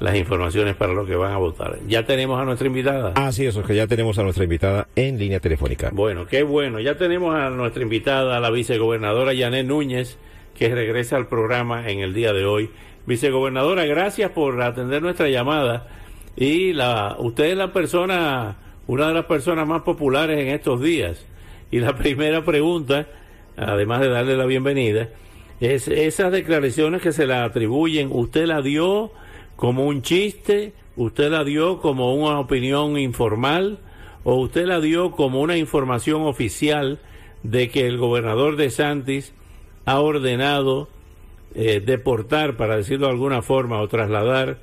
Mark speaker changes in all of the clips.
Speaker 1: Las informaciones para los que van a votar. Ya tenemos a nuestra invitada.
Speaker 2: Así es, que ya tenemos a nuestra invitada en línea telefónica.
Speaker 1: Bueno, qué bueno. Ya tenemos a nuestra invitada, la vicegobernadora Yanet Núñez, que regresa al programa en el día de hoy. Vicegobernadora, gracias por atender nuestra llamada. Y la, usted es la persona, una de las personas más populares en estos días. Y la primera pregunta, además de darle la bienvenida, es esas declaraciones que se le atribuyen, ¿usted la dio? Como un chiste, usted la dio como una opinión informal o usted la dio como una información oficial de que el gobernador de Santis ha ordenado eh, deportar, para decirlo de alguna forma, o trasladar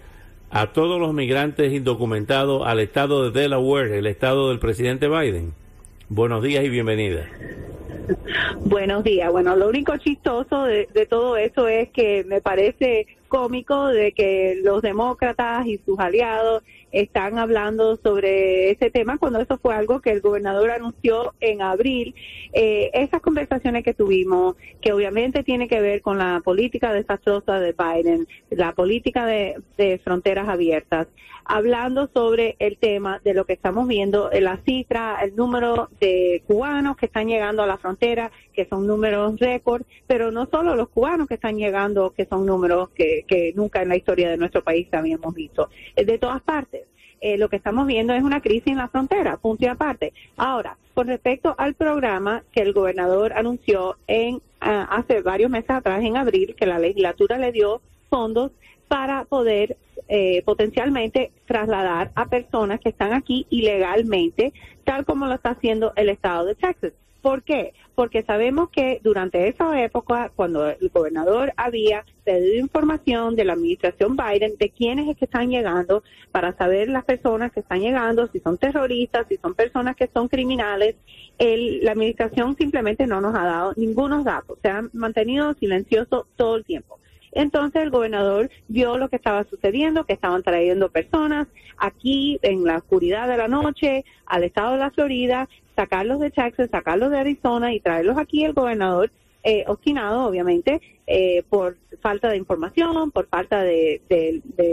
Speaker 1: a todos los migrantes indocumentados al estado de Delaware, el estado del presidente Biden. Buenos días y bienvenida.
Speaker 3: Buenos días. Bueno, lo único chistoso de, de todo eso es que me parece cómico de que los demócratas y sus aliados están hablando sobre ese tema cuando eso fue algo que el gobernador anunció en abril. Eh, esas conversaciones que tuvimos, que obviamente tiene que ver con la política desastrosa de Biden, la política de, fronteras abiertas, hablando sobre el tema de lo que estamos viendo, en la cifra, el número de cubanos que están llegando a la frontera, que son números récord, pero no solo los cubanos que están llegando, que son números que, que nunca en la historia de nuestro país habíamos visto, de todas partes. Eh, lo que estamos viendo es una crisis en la frontera, punto y aparte. Ahora, con respecto al programa que el gobernador anunció en ah, hace varios meses atrás, en abril, que la legislatura le dio fondos para poder eh, potencialmente trasladar a personas que están aquí ilegalmente, tal como lo está haciendo el estado de Texas. ¿Por qué? Porque sabemos que durante esa época, cuando el gobernador había pedido información de la administración Biden de quiénes es que están llegando, para saber las personas que están llegando, si son terroristas, si son personas que son criminales, la administración simplemente no nos ha dado ningunos datos, se han mantenido silencioso todo el tiempo. Entonces el gobernador vio lo que estaba sucediendo, que estaban trayendo personas aquí en la oscuridad de la noche al estado de la Florida, sacarlos de Texas, sacarlos de Arizona y traerlos aquí. El gobernador eh, obstinado, obviamente, eh, por falta de información, por falta de,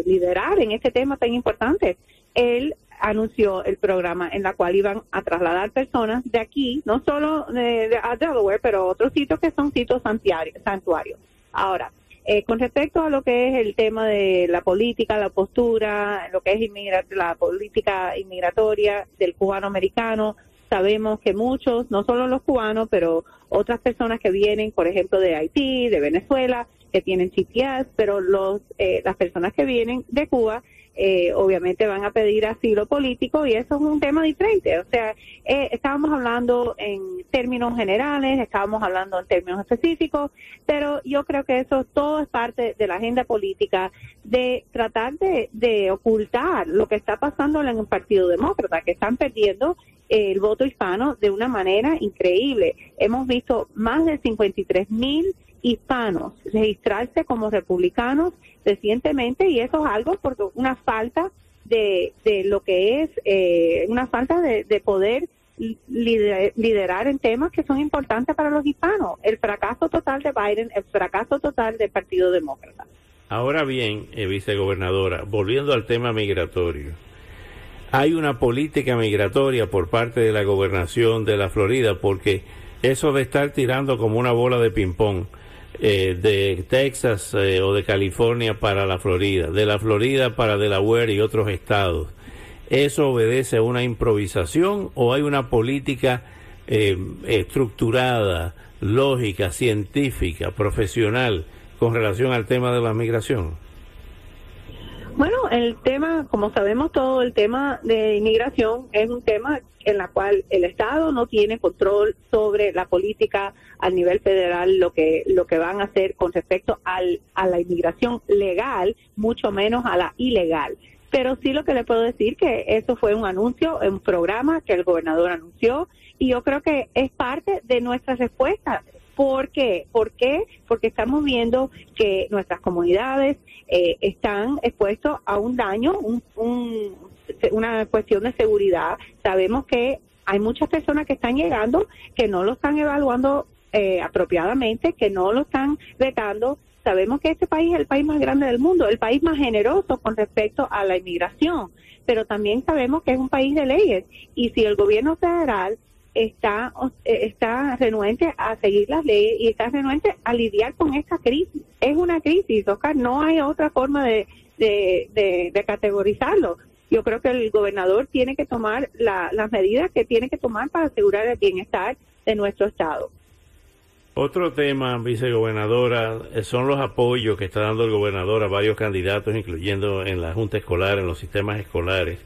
Speaker 3: liderar en este tema tan importante. Él anunció el programa en la cual iban a trasladar personas de aquí, no solo de, a Delaware, pero otros sitios que son sitios santuarios. Ahora, eh, con respecto a lo que es el tema de la política, la postura, lo que es la política inmigratoria del cubano americano, sabemos que muchos, no solo los cubanos, pero otras personas que vienen, por ejemplo, de Haití, de Venezuela, que tienen CPS, pero los, eh, las personas que vienen de Cuba eh, obviamente van a pedir asilo político y eso es un tema diferente. O sea, eh, estábamos hablando en términos generales, estábamos hablando en términos específicos, pero yo creo que eso todo es parte de la agenda política de tratar de, de ocultar lo que está pasando en el Partido Demócrata, que están perdiendo el voto hispano de una manera increíble. Hemos visto más de 53 mil hispanos registrarse como republicanos recientemente y eso es algo porque una falta de, de lo que es eh, una falta de, poder liderar en temas que son importantes para los hispanos. El fracaso total de Biden, el fracaso total del Partido Demócrata.
Speaker 1: Ahora bien, eh, vicegobernadora, volviendo al tema migratorio, hay una política migratoria por parte de la gobernación de la Florida porque eso de estar tirando como una bola de ping-pong eh, de Texas eh, o de California para la Florida, de la Florida para Delaware y otros estados. ¿Eso obedece a una improvisación o hay una política eh, estructurada, lógica, científica, profesional con relación al tema de la migración?
Speaker 3: Bueno, el tema, como sabemos todo, el tema de inmigración es un tema en la cual el Estado no tiene control sobre la política a nivel federal, lo que lo que van a hacer con respecto al, a la inmigración legal, mucho menos a la ilegal. Pero sí lo que le puedo decir que eso fue un anuncio, un programa que el gobernador anunció y yo creo que es parte de nuestra respuesta. ¿Por qué? ¿Por qué? Porque estamos viendo que nuestras comunidades eh, están expuestos a un daño, una cuestión de seguridad. Sabemos que hay muchas personas que están llegando que no lo están evaluando eh, apropiadamente, que no lo están vetando. Sabemos que este país es el país más grande del mundo, el país más generoso con respecto a la inmigración, pero también sabemos que es un país de leyes y si el gobierno federal está, eh, está renuente a seguir las leyes y está renuente a lidiar con esta crisis. Es una crisis, Oscar, no hay otra forma de, de, de, categorizarlo. Yo creo que el gobernador tiene que tomar las medidas que tiene que tomar para asegurar el bienestar de nuestro Estado.
Speaker 1: Otro tema, vicegobernadora, eh, son los apoyos que está dando el gobernador a varios candidatos, incluyendo en la Junta Escolar, en los sistemas escolares.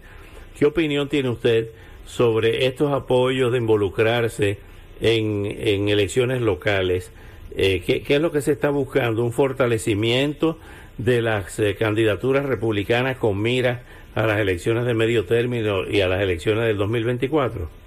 Speaker 1: ¿Qué opinión tiene usted sobre estos apoyos de involucrarse en, elecciones locales. Eh, ¿qué, es lo que se está buscando? ¿Un fortalecimiento de las eh, candidaturas republicanas con mira a las elecciones de medio término y a las elecciones del 2024?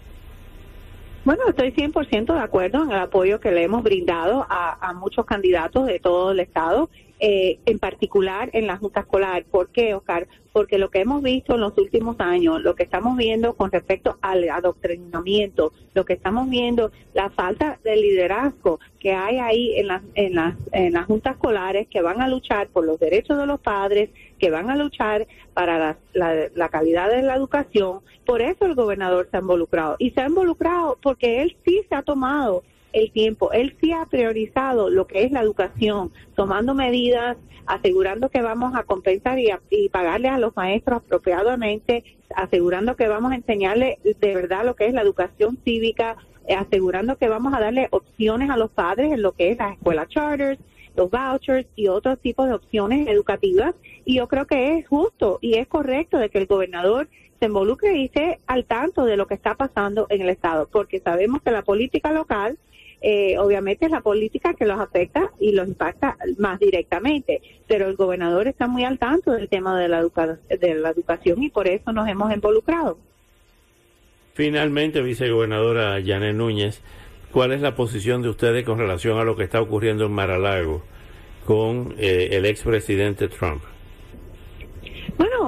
Speaker 3: Bueno, estoy 100% de acuerdo en el apoyo que le hemos brindado a, muchos candidatos de todo el Estado eh, en particular en la Junta Escolar. ¿Por qué, Oscar? Porque lo que hemos visto en los últimos años, lo que estamos viendo con respecto al adoctrinamiento, lo que estamos viendo, la falta de liderazgo que hay ahí en las, en las, en las juntas escolares que van a luchar por los derechos de los padres, que van a luchar para la, la calidad de la educación. Por eso el gobernador se ha involucrado. Y se ha involucrado porque él sí se ha tomado el tiempo. Él sí ha priorizado lo que es la educación, tomando medidas, asegurando que vamos a compensar y, pagarle a los maestros apropiadamente, asegurando que vamos a enseñarle de verdad lo que es la educación cívica, asegurando que vamos a darle opciones a los padres en lo que es las escuelas charters, los vouchers y otros tipos de opciones educativas. Y yo creo que es justo y es correcto de que el gobernador se involucre y esté al tanto de lo que está pasando en el Estado, porque sabemos que la política local eh, obviamente es la política que los afecta y los impacta más directamente, pero el gobernador está muy al tanto del tema de la, de la educación y por eso nos hemos involucrado.
Speaker 1: Finalmente, vicegobernadora Janet Núñez, ¿cuál es la posición de ustedes con relación a lo que está ocurriendo en Maralago con eh, el expresidente Trump?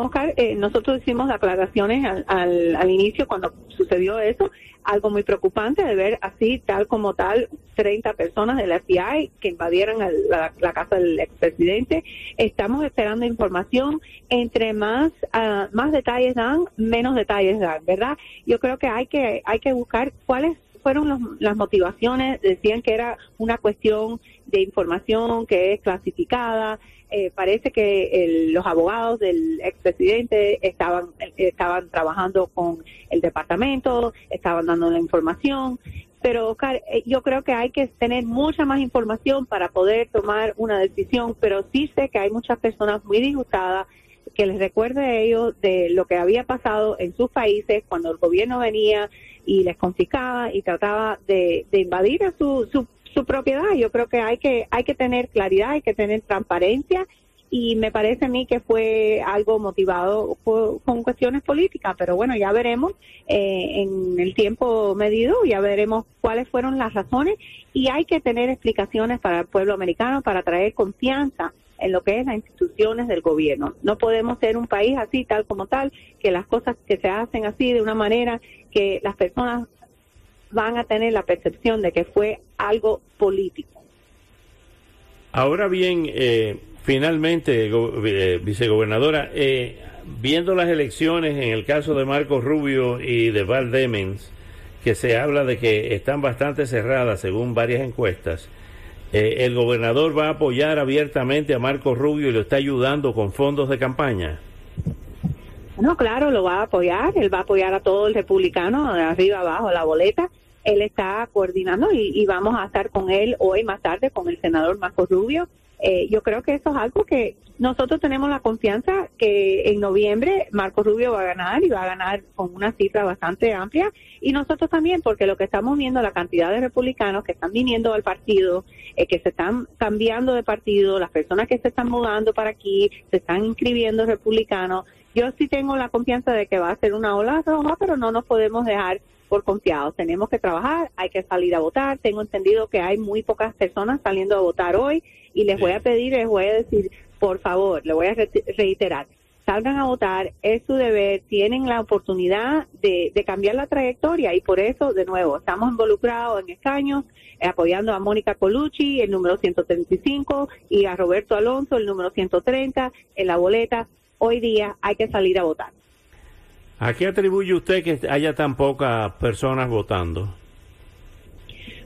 Speaker 3: Oscar, eh, nosotros hicimos aclaraciones al, al, al, inicio cuando sucedió eso algo muy preocupante de ver así, tal como tal, 30 personas del FBI que invadieron la, casa del expresidente. Estamos esperando información. Entre más, uh, más detalles dan, menos detalles dan, ¿verdad? Yo creo que hay que, hay que buscar cuáles fueron las motivaciones. Decían que era una cuestión de información que es clasificada. Eh, parece que los abogados del expresidente estaban, estaban trabajando con el departamento, estaban dando la información, pero Oscar, eh, yo creo que hay que tener mucha más información para poder tomar una decisión, pero sí sé que hay muchas personas muy disgustadas que les recuerde a ellos de lo que había pasado en sus países cuando el gobierno venía y les confiscaba y trataba de, invadir su, su su propiedad. Yo creo que hay que hay que tener claridad, hay que tener transparencia y me parece a mí que fue algo motivado con cuestiones políticas, pero bueno, ya veremos eh, en el tiempo medido, ya veremos cuáles fueron las razones y hay que tener explicaciones para el pueblo americano para traer confianza en lo que es las instituciones del gobierno. No podemos ser un país así, tal como tal, que las cosas que se hacen así de una manera que las personas van a tener la percepción de que fue algo político.
Speaker 1: Ahora bien, eh, finalmente, eh, vicegobernadora, eh, viendo las elecciones en el caso de Marcos Rubio y de Val Demens, que se habla de que están bastante cerradas según varias encuestas, ¿el gobernador va a apoyar abiertamente a Marcos Rubio y lo está ayudando con fondos de campaña?
Speaker 3: No, claro, lo va a apoyar. Él va a apoyar a todo el republicano, arriba abajo, la boleta él está coordinando y, vamos a estar con él hoy más tarde con el senador Marco Rubio. Eh, yo creo que eso es algo que nosotros tenemos la confianza que en noviembre Marco Rubio va a ganar y va a ganar con una cifra bastante amplia. Y nosotros también porque lo que estamos viendo la cantidad de republicanos que están viniendo al partido, eh, que se están cambiando de partido, las personas que se están mudando para aquí, se están inscribiendo republicanos, yo sí tengo la confianza de que va a ser una ola roja, pero no nos podemos dejar por confiados. Tenemos que trabajar, hay que salir a votar. Tengo entendido que hay muy pocas personas saliendo a votar hoy y les voy a pedir, les voy a decir, por favor, le voy a reiterar, salgan a votar, es su deber, tienen la oportunidad de, cambiar la trayectoria y por eso, de nuevo, estamos involucrados en escaños, eh, apoyando a Mónica Colucci, el número 135, y a Roberto Alonso, el número 130, en la boleta. Hoy día hay que salir a votar.
Speaker 1: ¿A qué atribuye usted que haya tan pocas personas votando?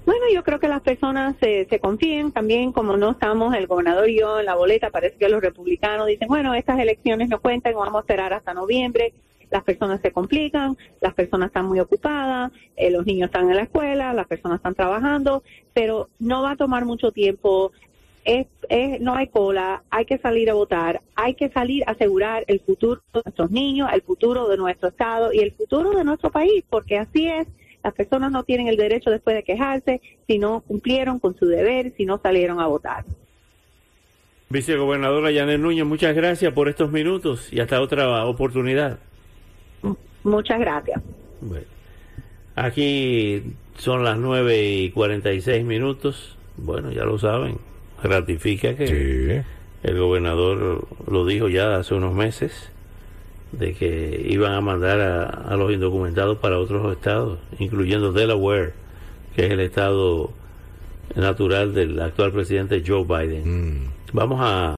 Speaker 3: Bueno, yo creo que las personas se, se confíen también, como no estamos el gobernador y yo en la boleta, parece que los republicanos dicen, bueno, estas elecciones no cuentan, vamos a esperar hasta noviembre. Las personas se complican, las personas están muy ocupadas, eh, los niños están en la escuela, las personas están trabajando, pero no va a tomar mucho tiempo. Es, es, no hay cola, hay que salir a votar, hay que salir a asegurar el futuro de nuestros niños, el futuro de nuestro estado y el futuro de nuestro país, porque así es las personas no tienen el derecho después de quejarse si no cumplieron con su deber, si no salieron a votar.
Speaker 1: Vicegobernadora Yanet Núñez, muchas gracias por estos minutos y hasta otra oportunidad.
Speaker 3: Muchas gracias.
Speaker 1: aquí son las 9 y 46 minutos. Bueno, ya lo saben. Ratifica que el gobernador lo dijo ya hace unos meses de que iban a mandar a, los indocumentados para otros estados, incluyendo Delaware, que es el estado natural del actual presidente Joe Biden. Mm. Vamos a